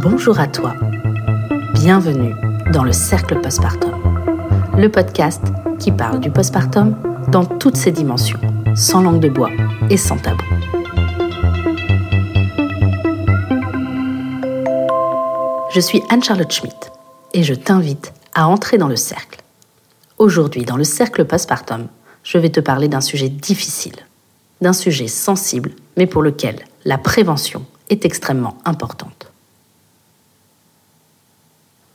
Bonjour à toi. Bienvenue dans le Cercle Postpartum, le podcast qui parle du postpartum dans toutes ses dimensions, sans langue de bois et sans tabou. Je suis Anne-Charlotte Schmitt et je t'invite à entrer dans le cercle. Aujourd'hui, dans le cercle postpartum, je vais te parler d'un sujet difficile, d'un sujet sensible, mais pour lequel la prévention est extrêmement importante.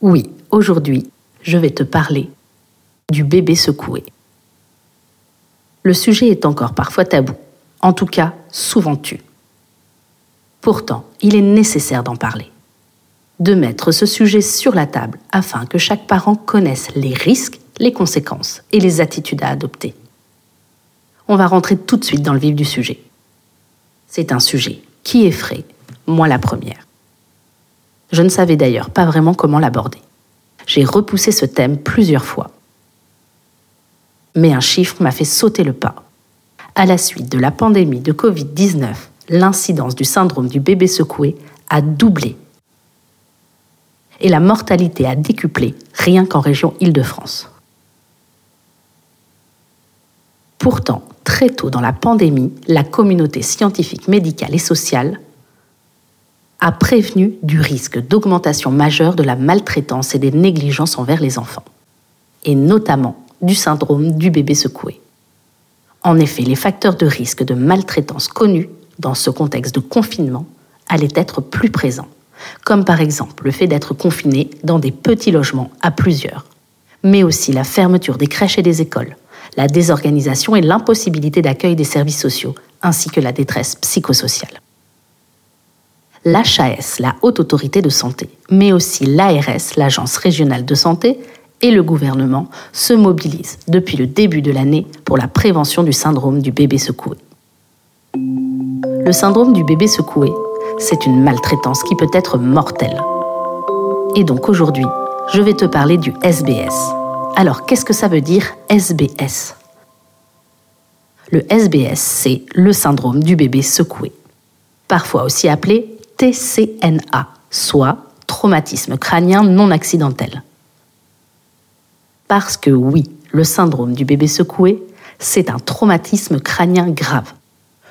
Oui, aujourd'hui, je vais te parler du bébé secoué. Le sujet est encore parfois tabou, en tout cas souvent tu. Pourtant, il est nécessaire d'en parler, de mettre ce sujet sur la table afin que chaque parent connaisse les risques, les conséquences et les attitudes à adopter. On va rentrer tout de suite dans le vif du sujet. C'est un sujet qui effraie, moi la première. Je ne savais d'ailleurs pas vraiment comment l'aborder. J'ai repoussé ce thème plusieurs fois. Mais un chiffre m'a fait sauter le pas. À la suite de la pandémie de Covid-19, l'incidence du syndrome du bébé secoué a doublé. Et la mortalité a décuplé rien qu'en région Île-de-France. Pourtant, très tôt dans la pandémie, la communauté scientifique, médicale et sociale a prévenu du risque d'augmentation majeure de la maltraitance et des négligences envers les enfants, et notamment du syndrome du bébé secoué. En effet, les facteurs de risque de maltraitance connus dans ce contexte de confinement allaient être plus présents, comme par exemple le fait d'être confiné dans des petits logements à plusieurs, mais aussi la fermeture des crèches et des écoles, la désorganisation et l'impossibilité d'accueil des services sociaux, ainsi que la détresse psychosociale l'HAS, la Haute Autorité de Santé, mais aussi l'ARS, l'Agence régionale de santé, et le gouvernement se mobilisent depuis le début de l'année pour la prévention du syndrome du bébé secoué. Le syndrome du bébé secoué, c'est une maltraitance qui peut être mortelle. Et donc aujourd'hui, je vais te parler du SBS. Alors qu'est-ce que ça veut dire SBS Le SBS, c'est le syndrome du bébé secoué, parfois aussi appelé TCNA, soit traumatisme crânien non accidentel. Parce que oui, le syndrome du bébé secoué, c'est un traumatisme crânien grave.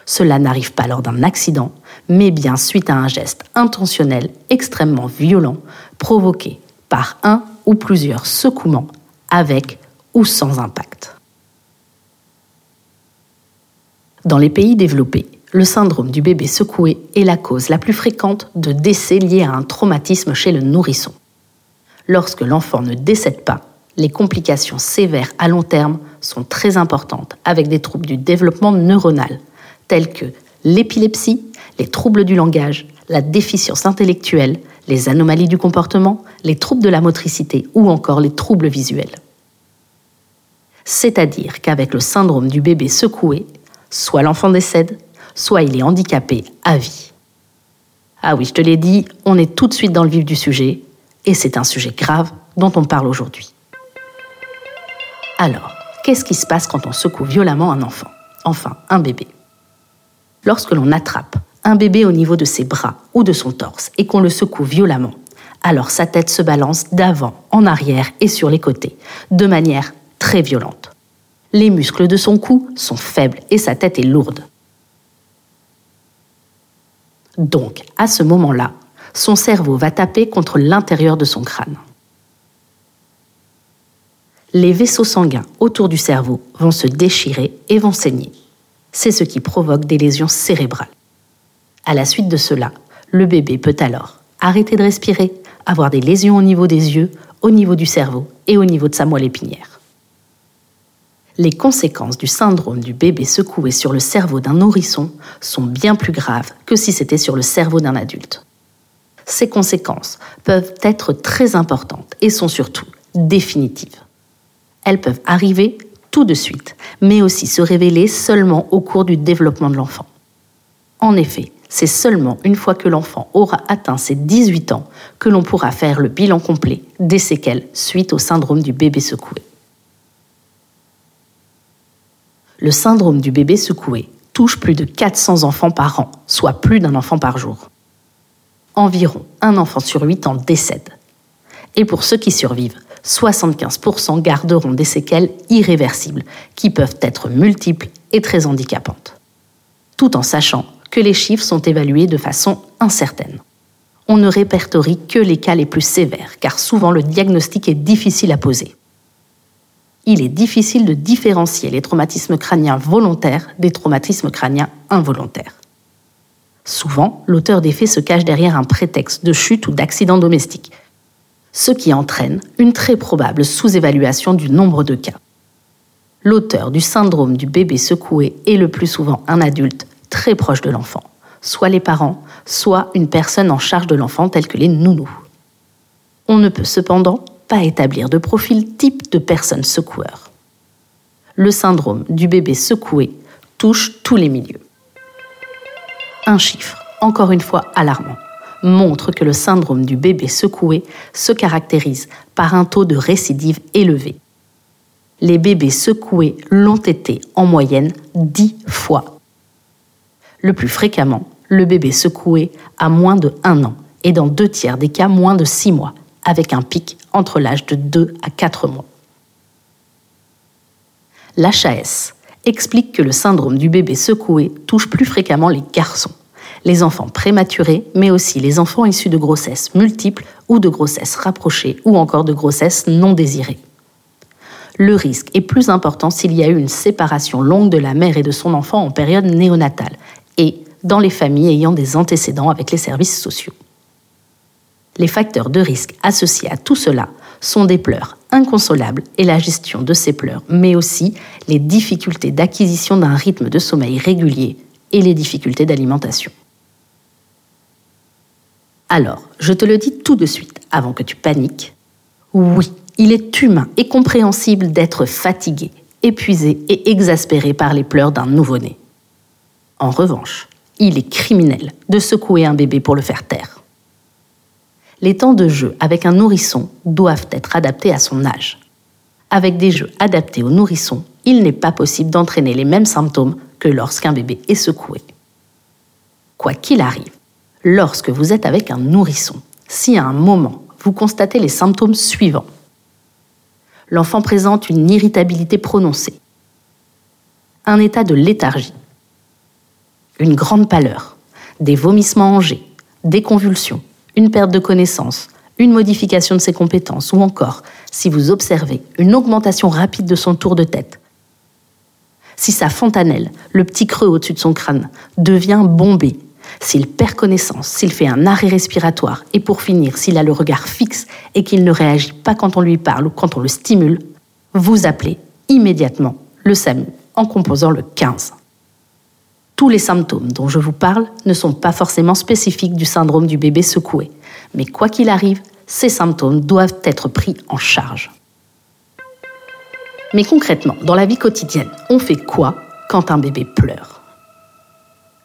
Cela n'arrive pas lors d'un accident, mais bien suite à un geste intentionnel extrêmement violent provoqué par un ou plusieurs secouements avec ou sans impact. Dans les pays développés, le syndrome du bébé secoué est la cause la plus fréquente de décès liés à un traumatisme chez le nourrisson. Lorsque l'enfant ne décède pas, les complications sévères à long terme sont très importantes avec des troubles du développement neuronal, tels que l'épilepsie, les troubles du langage, la déficience intellectuelle, les anomalies du comportement, les troubles de la motricité ou encore les troubles visuels. C'est-à-dire qu'avec le syndrome du bébé secoué, soit l'enfant décède, soit il est handicapé à vie. Ah oui, je te l'ai dit, on est tout de suite dans le vif du sujet, et c'est un sujet grave dont on parle aujourd'hui. Alors, qu'est-ce qui se passe quand on secoue violemment un enfant? Enfin, un bébé. Lorsque l'on attrape un bébé au niveau de ses bras ou de son torse et qu'on le secoue violemment, alors sa tête se balance d'avant, en arrière et sur les côtés, de manière très violente. Les muscles de son cou sont faibles et sa tête est lourde. Donc, à ce moment-là, son cerveau va taper contre l'intérieur de son crâne. Les vaisseaux sanguins autour du cerveau vont se déchirer et vont saigner. C'est ce qui provoque des lésions cérébrales. À la suite de cela, le bébé peut alors arrêter de respirer, avoir des lésions au niveau des yeux, au niveau du cerveau et au niveau de sa moelle épinière les conséquences du syndrome du bébé secoué sur le cerveau d'un nourrisson sont bien plus graves que si c'était sur le cerveau d'un adulte. Ces conséquences peuvent être très importantes et sont surtout définitives. Elles peuvent arriver tout de suite, mais aussi se révéler seulement au cours du développement de l'enfant. En effet, c'est seulement une fois que l'enfant aura atteint ses 18 ans que l'on pourra faire le bilan complet des séquelles suite au syndrome du bébé secoué. Le syndrome du bébé secoué touche plus de 400 enfants par an, soit plus d'un enfant par jour. environ un enfant sur huit en décède. Et pour ceux qui survivent, 75% garderont des séquelles irréversibles qui peuvent être multiples et très handicapantes. Tout en sachant que les chiffres sont évalués de façon incertaine. On ne répertorie que les cas les plus sévères, car souvent le diagnostic est difficile à poser. Il est difficile de différencier les traumatismes crâniens volontaires des traumatismes crâniens involontaires. Souvent, l'auteur des faits se cache derrière un prétexte de chute ou d'accident domestique, ce qui entraîne une très probable sous-évaluation du nombre de cas. L'auteur du syndrome du bébé secoué est le plus souvent un adulte très proche de l'enfant, soit les parents, soit une personne en charge de l'enfant telle que les nounous. On ne peut cependant pas établir de profil type de personne secoueur. Le syndrome du bébé secoué touche tous les milieux. Un chiffre, encore une fois alarmant, montre que le syndrome du bébé secoué se caractérise par un taux de récidive élevé. Les bébés secoués l'ont été en moyenne 10 fois le plus fréquemment, le bébé secoué a moins de 1 an et dans deux tiers des cas moins de 6 mois, avec un pic entre l'âge de 2 à 4 mois. L'HAS explique que le syndrome du bébé secoué touche plus fréquemment les garçons, les enfants prématurés, mais aussi les enfants issus de grossesses multiples ou de grossesses rapprochées ou encore de grossesses non désirées. Le risque est plus important s'il y a eu une séparation longue de la mère et de son enfant en période néonatale et dans les familles ayant des antécédents avec les services sociaux. Les facteurs de risque associés à tout cela sont des pleurs inconsolables et la gestion de ces pleurs, mais aussi les difficultés d'acquisition d'un rythme de sommeil régulier et les difficultés d'alimentation. Alors, je te le dis tout de suite, avant que tu paniques, oui, il est humain et compréhensible d'être fatigué, épuisé et exaspéré par les pleurs d'un nouveau-né. En revanche, il est criminel de secouer un bébé pour le faire taire. Les temps de jeu avec un nourrisson doivent être adaptés à son âge. Avec des jeux adaptés au nourrisson, il n'est pas possible d'entraîner les mêmes symptômes que lorsqu'un bébé est secoué. Quoi qu'il arrive, lorsque vous êtes avec un nourrisson, si à un moment vous constatez les symptômes suivants, l'enfant présente une irritabilité prononcée, un état de léthargie, une grande pâleur, des vomissements en des convulsions, une perte de connaissance, une modification de ses compétences ou encore, si vous observez, une augmentation rapide de son tour de tête. Si sa fontanelle, le petit creux au-dessus de son crâne, devient bombé, s'il perd connaissance, s'il fait un arrêt respiratoire et pour finir, s'il a le regard fixe et qu'il ne réagit pas quand on lui parle ou quand on le stimule, vous appelez immédiatement le SAMU en composant le 15 tous les symptômes dont je vous parle ne sont pas forcément spécifiques du syndrome du bébé secoué. Mais quoi qu'il arrive, ces symptômes doivent être pris en charge. Mais concrètement, dans la vie quotidienne, on fait quoi quand un bébé pleure?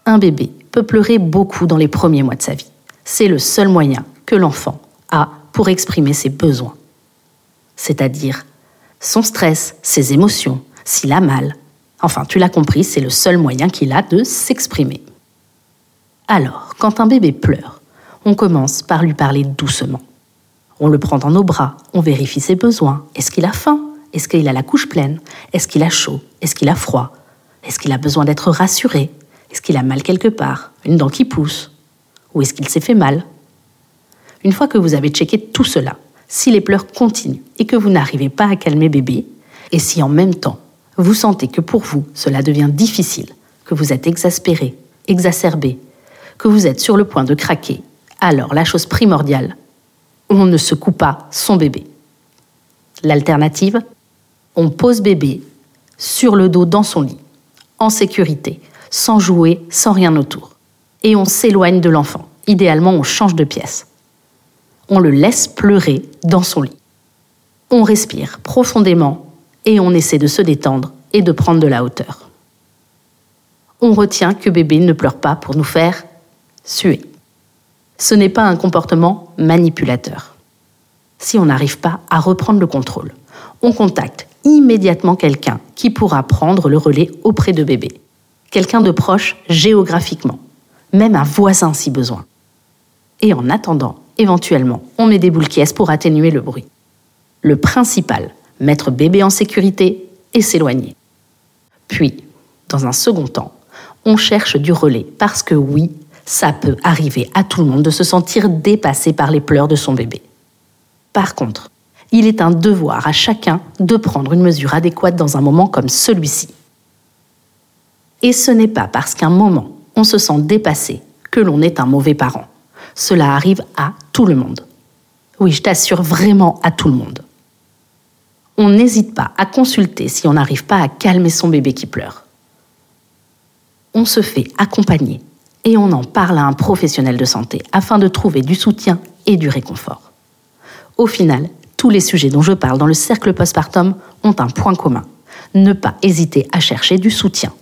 Un bébé peut pleurer beaucoup dans les premiers mois de sa vie. C'est le seul moyen que l'enfant a pour exprimer ses besoins. C'est-à-dire son stress, ses émotions, s'il a mal, Enfin, tu l'as compris, c'est le seul moyen qu'il a de s'exprimer. Alors, quand un bébé pleure, on commence par lui parler doucement. On le prend dans nos bras, on vérifie ses besoins. Est-ce qu'il a faim? Est-ce qu'il a la couche pleine? Est-ce qu'il a chaud? Est-ce qu'il a froid? Est-ce qu'il a besoin d'être rassuré? Est-ce qu'il a mal quelque part? Une dent qui pousse? Ou est-ce qu'il s'est fait mal? Une fois que vous avez checké tout cela, si les pleurs continuent et que vous n'arrivez pas à calmer bébé, et si en même temps vous sentez que pour vous, cela devient difficile, que vous êtes exaspéré, exacerbé, que vous êtes sur le point de craquer, alors la chose primordiale, on ne secoue pas son bébé. L'alternative, on pose bébé sur le dos dans son lit, en sécurité, sans jouer, sans rien autour. Et on s'éloigne de l'enfant. Idéalement, on change de pièce. On le laisse pleurer dans son lit. On respire profondément et on essaie de se détendre et de prendre de la hauteur. On retient que bébé ne pleure pas pour nous faire suer. Ce n'est pas un comportement manipulateur. Si on n'arrive pas à reprendre le contrôle, on contacte immédiatement quelqu'un qui pourra prendre le relais auprès de bébé. Quelqu'un de proche géographiquement, même un voisin si besoin. Et en attendant, éventuellement, on met des boules qui pour atténuer le bruit. Le principal, mettre bébé en sécurité et s'éloigner. Puis, dans un second temps, on cherche du relais parce que oui, ça peut arriver à tout le monde de se sentir dépassé par les pleurs de son bébé. Par contre, il est un devoir à chacun de prendre une mesure adéquate dans un moment comme celui-ci. Et ce n'est pas parce qu'un moment, on se sent dépassé que l'on est un mauvais parent. Cela arrive à tout le monde. Oui, je t'assure vraiment à tout le monde. On n'hésite pas à consulter si on n'arrive pas à calmer son bébé qui pleure. On se fait accompagner et on en parle à un professionnel de santé afin de trouver du soutien et du réconfort. Au final, tous les sujets dont je parle dans le cercle postpartum ont un point commun. Ne pas hésiter à chercher du soutien.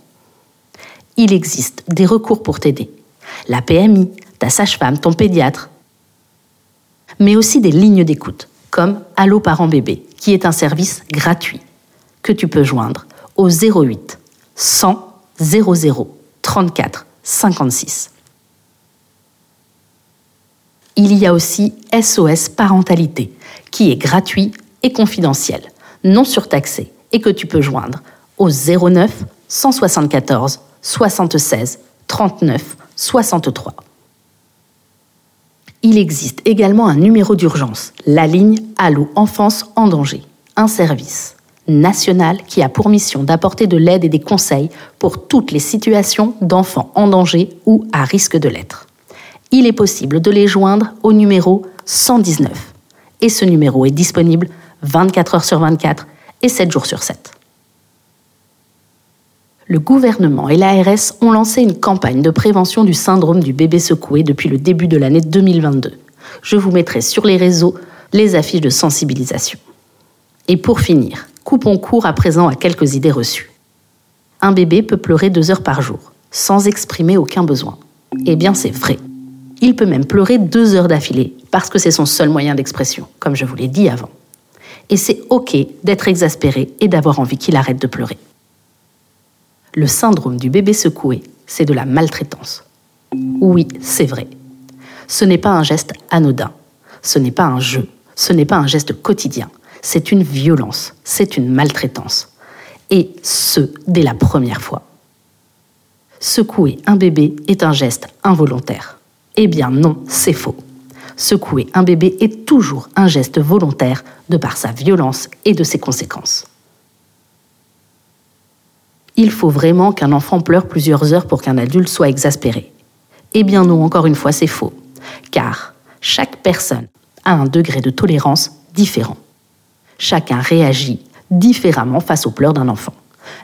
Il existe des recours pour t'aider. La PMI, ta sage-femme, ton pédiatre. Mais aussi des lignes d'écoute, comme Allo Parents Bébé, qui est un service gratuit que tu peux joindre au 08 100 00 34 56. Il y a aussi SOS Parentalité, qui est gratuit et confidentiel, non surtaxé, et que tu peux joindre au 09 174 76 39 63. Il existe également un numéro d'urgence, la ligne Allo Enfance en danger, un service national qui a pour mission d'apporter de l'aide et des conseils pour toutes les situations d'enfants en danger ou à risque de l'être. Il est possible de les joindre au numéro 119 et ce numéro est disponible 24 heures sur 24 et 7 jours sur 7. Le gouvernement et l'ARS ont lancé une campagne de prévention du syndrome du bébé secoué depuis le début de l'année 2022. Je vous mettrai sur les réseaux les affiches de sensibilisation. Et pour finir, coupons court à présent à quelques idées reçues. Un bébé peut pleurer deux heures par jour, sans exprimer aucun besoin. Eh bien, c'est vrai. Il peut même pleurer deux heures d'affilée, parce que c'est son seul moyen d'expression, comme je vous l'ai dit avant. Et c'est OK d'être exaspéré et d'avoir envie qu'il arrête de pleurer. Le syndrome du bébé secoué, c'est de la maltraitance. Oui, c'est vrai. Ce n'est pas un geste anodin, ce n'est pas un jeu, ce n'est pas un geste quotidien, c'est une violence, c'est une maltraitance. Et ce, dès la première fois. Secouer un bébé est un geste involontaire. Eh bien non, c'est faux. Secouer un bébé est toujours un geste volontaire de par sa violence et de ses conséquences. Il faut vraiment qu'un enfant pleure plusieurs heures pour qu'un adulte soit exaspéré. Eh bien non, encore une fois, c'est faux. Car chaque personne a un degré de tolérance différent. Chacun réagit différemment face aux pleurs d'un enfant.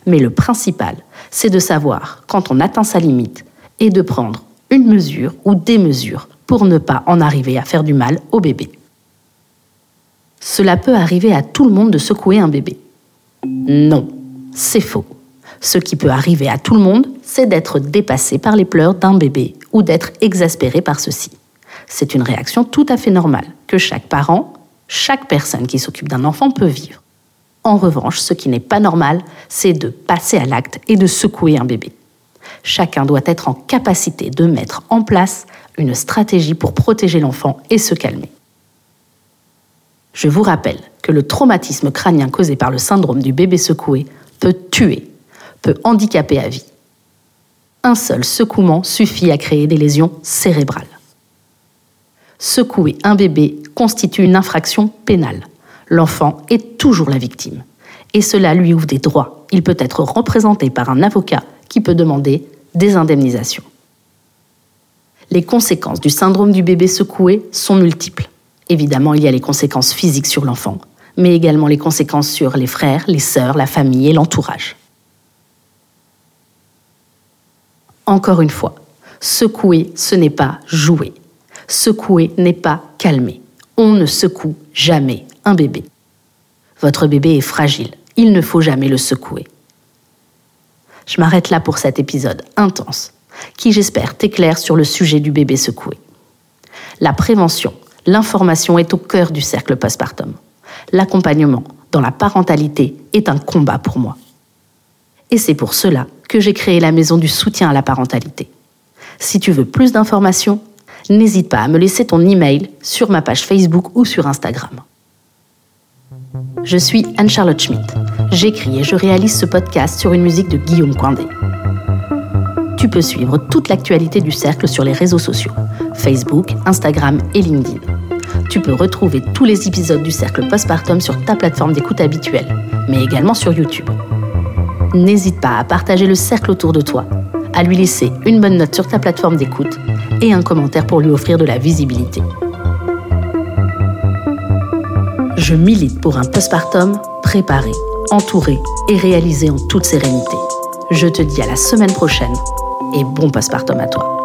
Mais le principal, c'est de savoir quand on atteint sa limite et de prendre une mesure ou des mesures pour ne pas en arriver à faire du mal au bébé. Cela peut arriver à tout le monde de secouer un bébé. Non, c'est faux. Ce qui peut arriver à tout le monde, c'est d'être dépassé par les pleurs d'un bébé ou d'être exaspéré par ceci. C'est une réaction tout à fait normale que chaque parent chaque personne qui s'occupe d'un enfant peut vivre. En revanche, ce qui n'est pas normal, c'est de passer à l'acte et de secouer un bébé. Chacun doit être en capacité de mettre en place une stratégie pour protéger l'enfant et se calmer. Je vous rappelle que le traumatisme crânien causé par le syndrome du bébé secoué peut tuer, peut handicaper à vie. Un seul secouement suffit à créer des lésions cérébrales secouer un bébé constitue une infraction pénale. L'enfant est toujours la victime. Et cela lui ouvre des droits. Il peut être représenté par un avocat qui peut demander des indemnisations. Les conséquences du syndrome du bébé secoué sont multiples. Évidemment, il y a les conséquences physiques sur l'enfant, mais également les conséquences sur les frères, les sœurs, la famille et l'entourage. Encore une fois, secouer, ce n'est pas jouer. Secouer n'est pas calmer. On ne secoue jamais un bébé. Votre bébé est fragile. Il ne faut jamais le secouer. Je m'arrête là pour cet épisode intense, qui j'espère t'éclaire sur le sujet du bébé secoué. La prévention, l'information est au cœur du cercle postpartum. L'accompagnement dans la parentalité est un combat pour moi. Et c'est pour cela que j'ai créé la maison du soutien à la parentalité. Si tu veux plus d'informations, n'hésite pas à me laisser ton email sur ma page Facebook ou sur Instagram. Je suis Anne-Charlotte Schmidt. J'écris et je réalise ce podcast sur une musique de Guillaume Coindé. Tu peux suivre toute l'actualité du cercle sur les réseaux sociaux, Facebook, Instagram et LinkedIn. Tu peux retrouver tous les épisodes du cercle postpartum sur ta plateforme d'écoute habituelle, mais également sur YouTube. N'hésite pas à partager le cercle autour de toi, à lui laisser une bonne note sur ta plateforme d'écoute et un commentaire pour lui offrir de la visibilité. Je milite pour un postpartum préparé, entouré et réalisé en toute sérénité. Je te dis à la semaine prochaine et bon postpartum à toi.